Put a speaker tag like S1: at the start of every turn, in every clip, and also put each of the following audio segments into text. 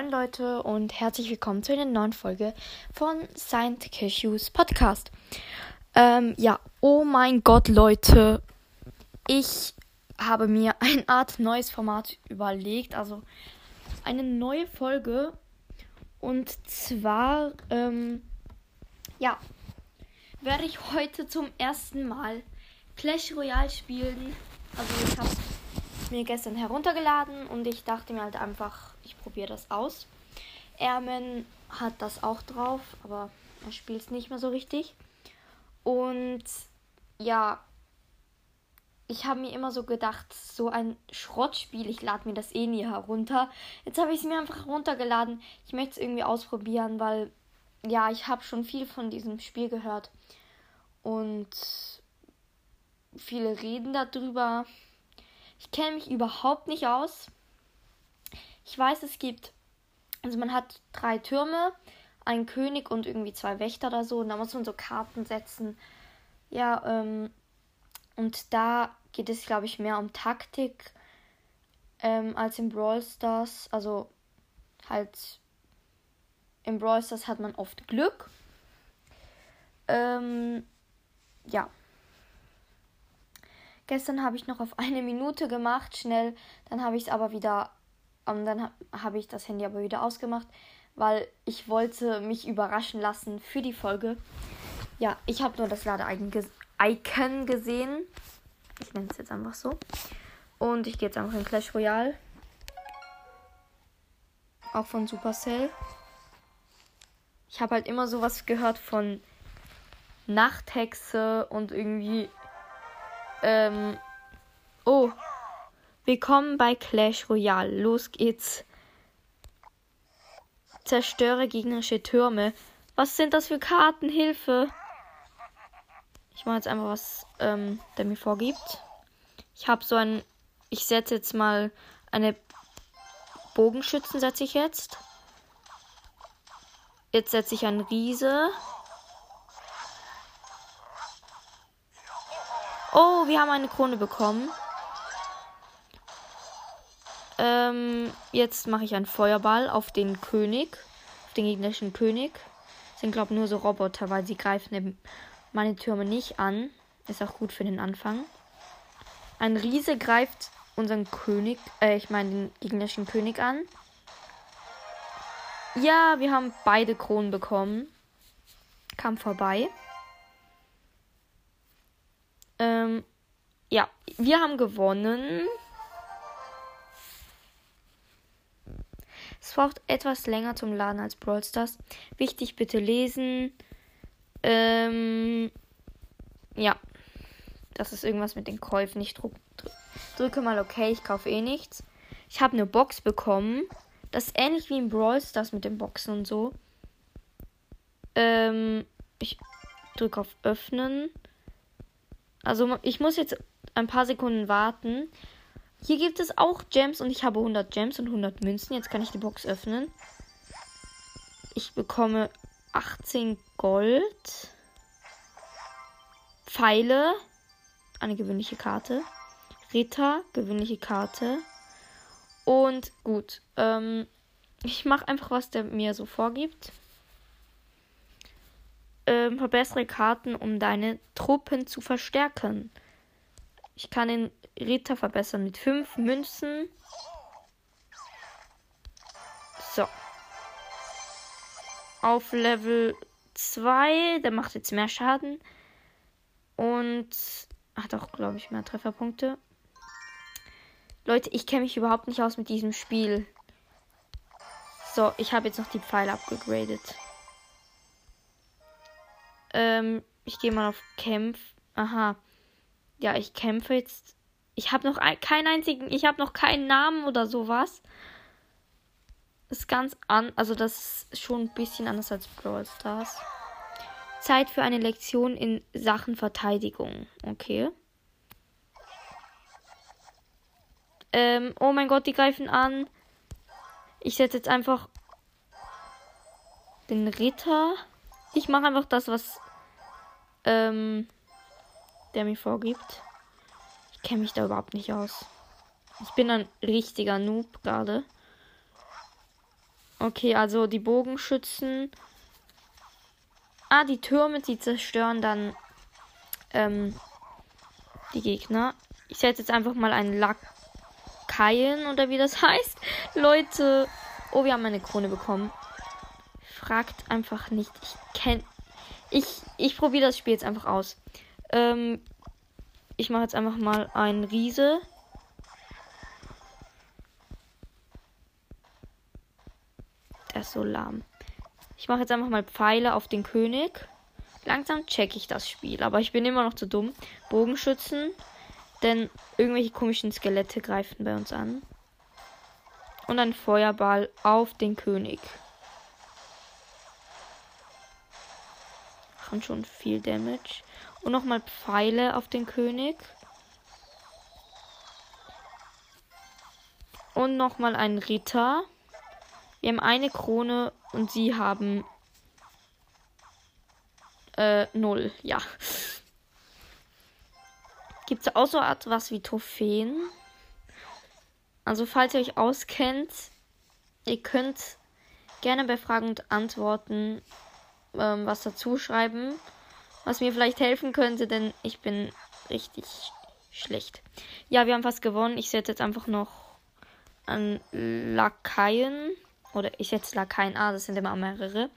S1: Moin Leute und herzlich willkommen zu einer neuen Folge von Saint Cashews Podcast. Ähm, ja, oh mein Gott Leute, ich habe mir eine Art neues Format überlegt, also eine neue Folge und zwar, ähm, ja, werde ich heute zum ersten Mal Clash Royale spielen. Also ich habe mir gestern heruntergeladen und ich dachte mir halt einfach, ich probiere das aus. Ermen hat das auch drauf, aber er spielt es nicht mehr so richtig. Und ja, ich habe mir immer so gedacht, so ein Schrottspiel, ich lade mir das eh nie herunter. Jetzt habe ich es mir einfach heruntergeladen. Ich möchte es irgendwie ausprobieren, weil ja, ich habe schon viel von diesem Spiel gehört. Und viele reden darüber. Ich kenne mich überhaupt nicht aus. Ich weiß, es gibt, also man hat drei Türme, einen König und irgendwie zwei Wächter oder so. Und da muss man so Karten setzen. Ja, ähm, und da geht es, glaube ich, mehr um Taktik ähm, als in Brawl Stars. Also halt im Brawl Stars hat man oft Glück. Ähm, ja. Gestern habe ich noch auf eine Minute gemacht, schnell. Dann habe ich es aber wieder, ähm, dann ha habe ich das Handy aber wieder ausgemacht, weil ich wollte mich überraschen lassen für die Folge. Ja, ich habe nur das Lade-Icon gesehen. Ich nenne es jetzt einfach so. Und ich gehe jetzt einfach in Clash Royale. Auch von Supercell. Ich habe halt immer sowas gehört von Nachthexe und irgendwie ähm, oh. Willkommen bei Clash Royale. Los geht's. Zerstöre gegnerische Türme. Was sind das für Karten? Hilfe. Ich mache jetzt einfach was, ähm, der mir vorgibt. Ich habe so ein. Ich setze jetzt mal eine Bogenschützen, setze ich jetzt. Jetzt setze ich einen Riese. Oh, wir haben eine Krone bekommen. Ähm, jetzt mache ich einen Feuerball auf den König. Auf den gegnerischen König. Sind, glaube ich, nur so Roboter, weil sie greifen meine Türme nicht an. Ist auch gut für den Anfang. Ein Riese greift unseren König, äh, ich meine den gegnerischen König an. Ja, wir haben beide Kronen bekommen. Kam vorbei. Ähm, ja, wir haben gewonnen. Es braucht etwas länger zum Laden als Brawl Stars. Wichtig, bitte lesen. Ähm, ja. Das ist irgendwas mit den Käufen. Ich drück, drücke mal okay, ich kaufe eh nichts. Ich habe eine Box bekommen. Das ist ähnlich wie in Brawl Stars mit den Boxen und so. Ähm, ich drücke auf öffnen. Also ich muss jetzt ein paar Sekunden warten. Hier gibt es auch Gems und ich habe 100 Gems und 100 Münzen. Jetzt kann ich die Box öffnen. Ich bekomme 18 Gold. Pfeile. Eine gewöhnliche Karte. Ritter. Gewöhnliche Karte. Und gut. Ähm, ich mache einfach, was der mir so vorgibt ähm, verbessere Karten, um deine Truppen zu verstärken. Ich kann den Ritter verbessern mit 5 Münzen. So. Auf Level 2. Der macht jetzt mehr Schaden. Und hat auch, glaube ich, mehr Trefferpunkte. Leute, ich kenne mich überhaupt nicht aus mit diesem Spiel. So, ich habe jetzt noch die Pfeile abgegradet. Ähm, ich gehe mal auf Kämpf. Aha. Ja, ich kämpfe jetzt. Ich habe noch ein, keinen einzigen. Ich habe noch keinen Namen oder sowas. Ist ganz an. Also, das ist schon ein bisschen anders als Brawl Stars. Zeit für eine Lektion in Sachen Verteidigung. Okay. Ähm, oh mein Gott, die greifen an. Ich setze jetzt einfach den Ritter. Ich mache einfach das, was ähm, der mir vorgibt. Ich kenne mich da überhaupt nicht aus. Ich bin ein richtiger Noob gerade. Okay, also die Bogenschützen. Ah, die Türme, die zerstören dann ähm, die Gegner. Ich setze jetzt einfach mal einen Lakaien oder wie das heißt. Leute. Oh, wir haben eine Krone bekommen. Fragt einfach nicht. Ich kenne. Ich, ich probiere das Spiel jetzt einfach aus. Ähm, ich mache jetzt einfach mal einen Riese. Der ist so lahm. Ich mache jetzt einfach mal Pfeile auf den König. Langsam checke ich das Spiel, aber ich bin immer noch zu dumm. Bogenschützen, denn irgendwelche komischen Skelette greifen bei uns an. Und ein Feuerball auf den König. Machen schon viel Damage. Und nochmal Pfeile auf den König. Und nochmal ein Ritter. Wir haben eine Krone und sie haben äh, null. Ja. Gibt es auch so etwas wie Trophäen? Also, falls ihr euch auskennt, ihr könnt gerne bei Fragen und Antworten ähm, was dazu schreiben, was mir vielleicht helfen könnte, denn ich bin richtig schlecht. Ja, wir haben fast gewonnen. Ich setze jetzt einfach noch an Lakaien. Oder ich setze Lakaien A, das sind immer mehrere.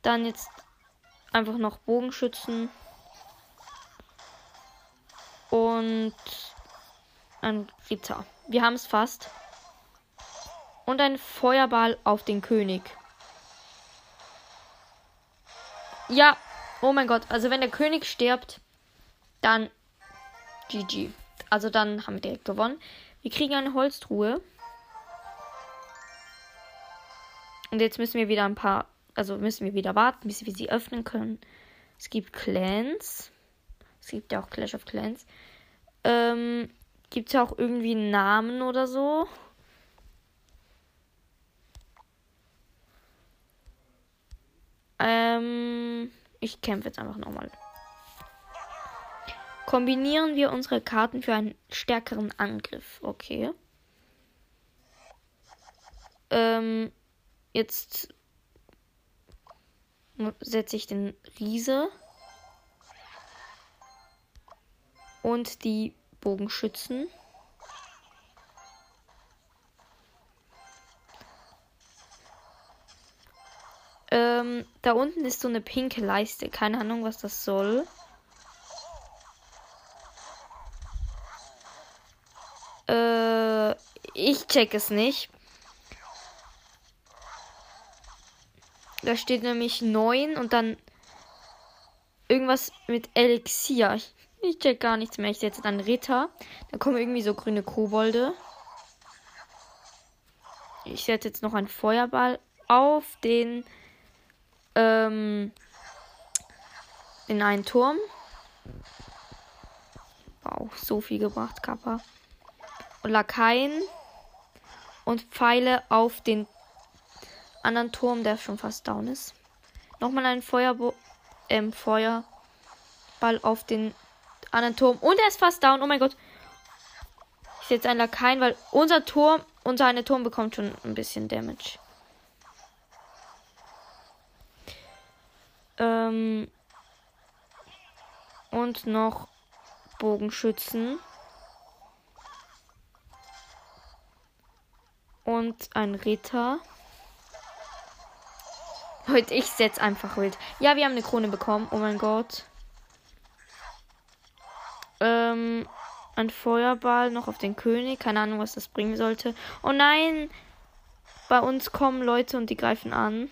S1: Dann jetzt einfach noch Bogenschützen. Und ein Ritter. Wir haben es fast. Und ein Feuerball auf den König. Ja. Oh mein Gott. Also wenn der König stirbt, dann GG. Also dann haben wir direkt gewonnen. Wir kriegen eine Holztruhe. Und jetzt müssen wir wieder ein paar, also müssen wir wieder warten, bis wir sie öffnen können. Es gibt Clans. Es gibt ja auch Clash of Clans. Ähm, gibt es ja auch irgendwie einen Namen oder so? Ähm, ich kämpfe jetzt einfach nochmal. Kombinieren wir unsere Karten für einen stärkeren Angriff. Okay. Ähm, jetzt setze ich den Riese und die Bogenschützen. Ähm, da unten ist so eine pinke Leiste. Keine Ahnung, was das soll. Äh, ich check es nicht. Da steht nämlich 9 und dann irgendwas mit Elixier. Ich, ich check gar nichts mehr. Ich setze dann Ritter. Da kommen irgendwie so grüne Kobolde. Ich setze jetzt noch einen Feuerball auf den ähm, in einen Turm. Wow, so viel gebracht, Kappa. Und Lakaien und Pfeile auf den anderen Turm, der schon fast down ist. Nochmal ein Feuerbo ähm, Feuerball auf den anderen Turm. Und er ist fast down. Oh mein Gott. Ich setze einen Lakaien, weil unser Turm, unser eine Turm bekommt schon ein bisschen Damage. Ähm, und noch Bogenschützen. Und ein Ritter. Heute, ich setze einfach wild. Ja, wir haben eine Krone bekommen. Oh mein Gott. Ähm, ein Feuerball noch auf den König. Keine Ahnung, was das bringen sollte. Oh nein! Bei uns kommen Leute und die greifen an.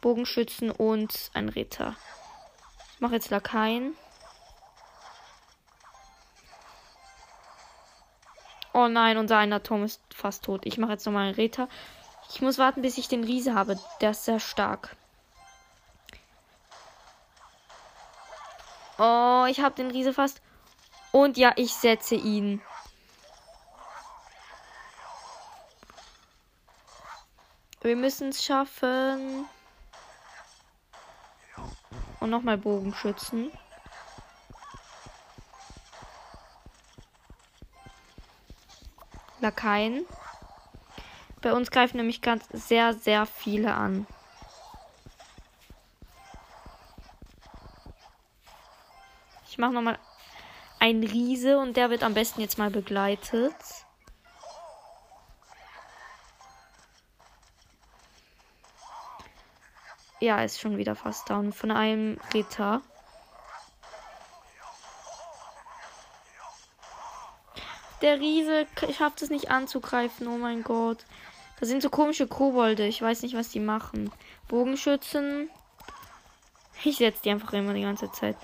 S1: Bogenschützen und ein Ritter. Ich mache jetzt Lakaien. Oh nein, unser einer Turm ist fast tot. Ich mache jetzt nochmal einen Ritter. Ich muss warten, bis ich den Riese habe. Der ist sehr stark. Oh, ich habe den Riese fast. Und ja, ich setze ihn. Wir müssen es schaffen. Und nochmal Bogenschützen. Lakaien. Bei uns greifen nämlich ganz sehr, sehr viele an. Ich mache nochmal einen Riese und der wird am besten jetzt mal begleitet. Ja, ist schon wieder fast down. Von einem Ritter. Der Riese schafft es nicht anzugreifen. Oh mein Gott. Da sind so komische Kobolde. Ich weiß nicht, was die machen. Bogenschützen. Ich setze die einfach immer die ganze Zeit.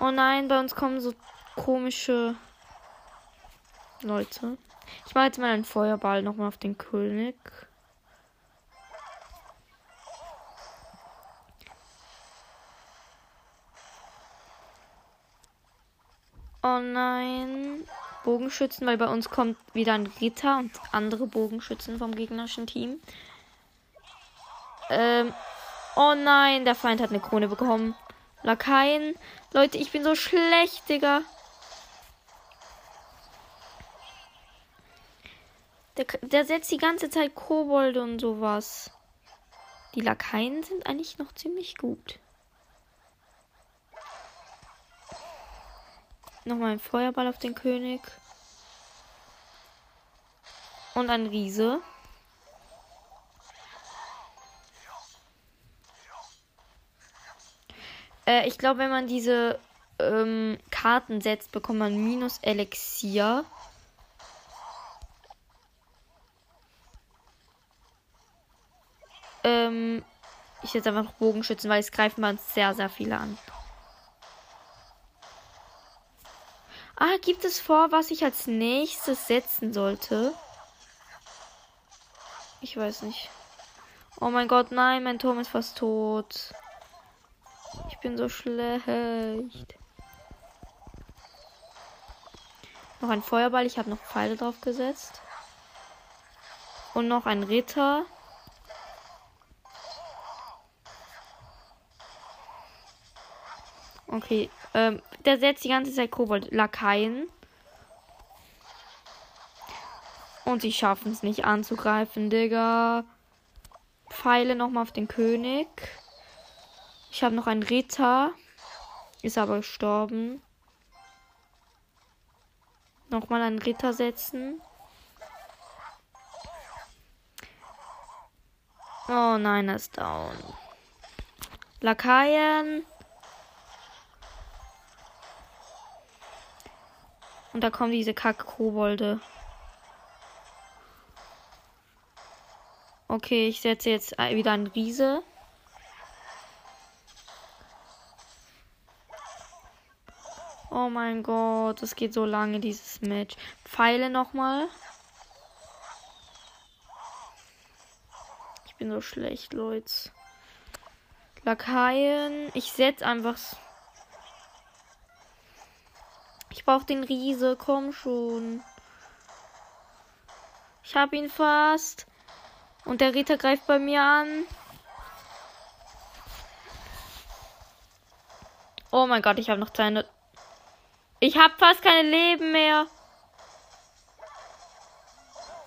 S1: Oh nein, bei uns kommen so komische Leute. Ich mache jetzt mal einen Feuerball nochmal auf den König. Oh nein. Bogenschützen, weil bei uns kommt wieder ein Ritter und andere Bogenschützen vom gegnerischen Team. Ähm. Oh nein, der Feind hat eine Krone bekommen. Lakaien. Leute, ich bin so schlecht, Digga. Der, der setzt die ganze Zeit Kobolde und sowas. Die Lakaien sind eigentlich noch ziemlich gut. Nochmal ein Feuerball auf den König. Und ein Riese. Äh, ich glaube, wenn man diese ähm, Karten setzt, bekommt man minus Elixier. Ähm, ich jetzt einfach Bogenschützen, weil es greifen uns sehr, sehr viele an. Ah, gibt es vor, was ich als nächstes setzen sollte? Ich weiß nicht. Oh mein Gott, nein, mein Turm ist fast tot. Ich bin so schlecht. Noch ein Feuerball, ich habe noch Pfeile drauf gesetzt. Und noch ein Ritter. Okay, ähm, der setzt die ganze Zeit Kobold-Lakaien. Und sie schaffen es nicht anzugreifen, Digga. Pfeile nochmal auf den König. Ich habe noch einen Ritter. Ist aber gestorben. Nochmal einen Ritter setzen. Oh nein, er ist down. Lakaien. Und da kommen diese Kack-Kobolde. Okay, ich setze jetzt wieder einen Riese. Oh mein Gott, es geht so lange, dieses Match. Pfeile nochmal. Ich bin so schlecht, Leute. Lakaien. Ich setze einfach ich brauche den Riese. Komm schon. Ich habe ihn fast. Und der Ritter greift bei mir an. Oh mein Gott, ich habe noch 200. Ich habe fast keine Leben mehr.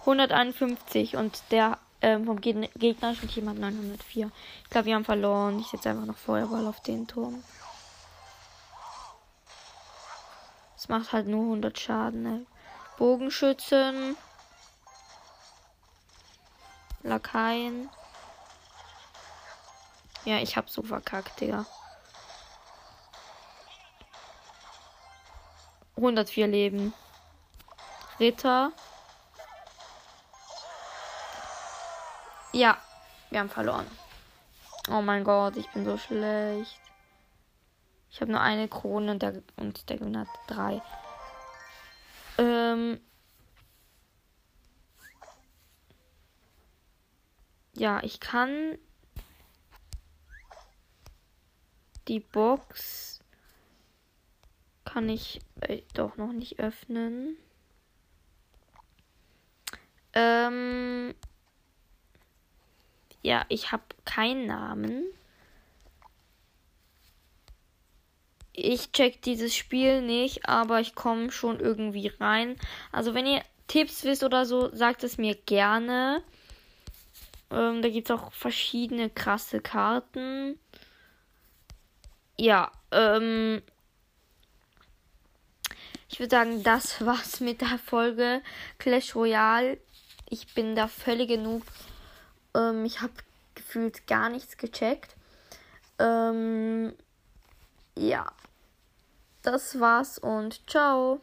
S1: 151 und der ähm, vom gegnerischen Team hat 904. Ich glaube, wir haben verloren. Ich setze einfach noch Feuerball auf den Turm. Macht halt nur 100 Schaden. Ne? Bogenschützen. Lakaien. Ja, ich hab so verkackt, Digga. 104 Leben. Ritter. Ja, wir haben verloren. Oh mein Gott, ich bin so schlecht. Ich habe nur eine Krone und der, und der Gewinner hat drei. Ähm. Ja, ich kann die Box kann ich äh, doch noch nicht öffnen. Ähm, ja, ich habe keinen Namen. Ich check dieses Spiel nicht, aber ich komme schon irgendwie rein. Also wenn ihr Tipps wisst oder so, sagt es mir gerne. Ähm, da gibt es auch verschiedene krasse Karten. Ja, ähm, ich würde sagen, das war's mit der Folge Clash Royale. Ich bin da völlig genug. Ähm, ich habe gefühlt gar nichts gecheckt. Ähm, ja, das war's und ciao.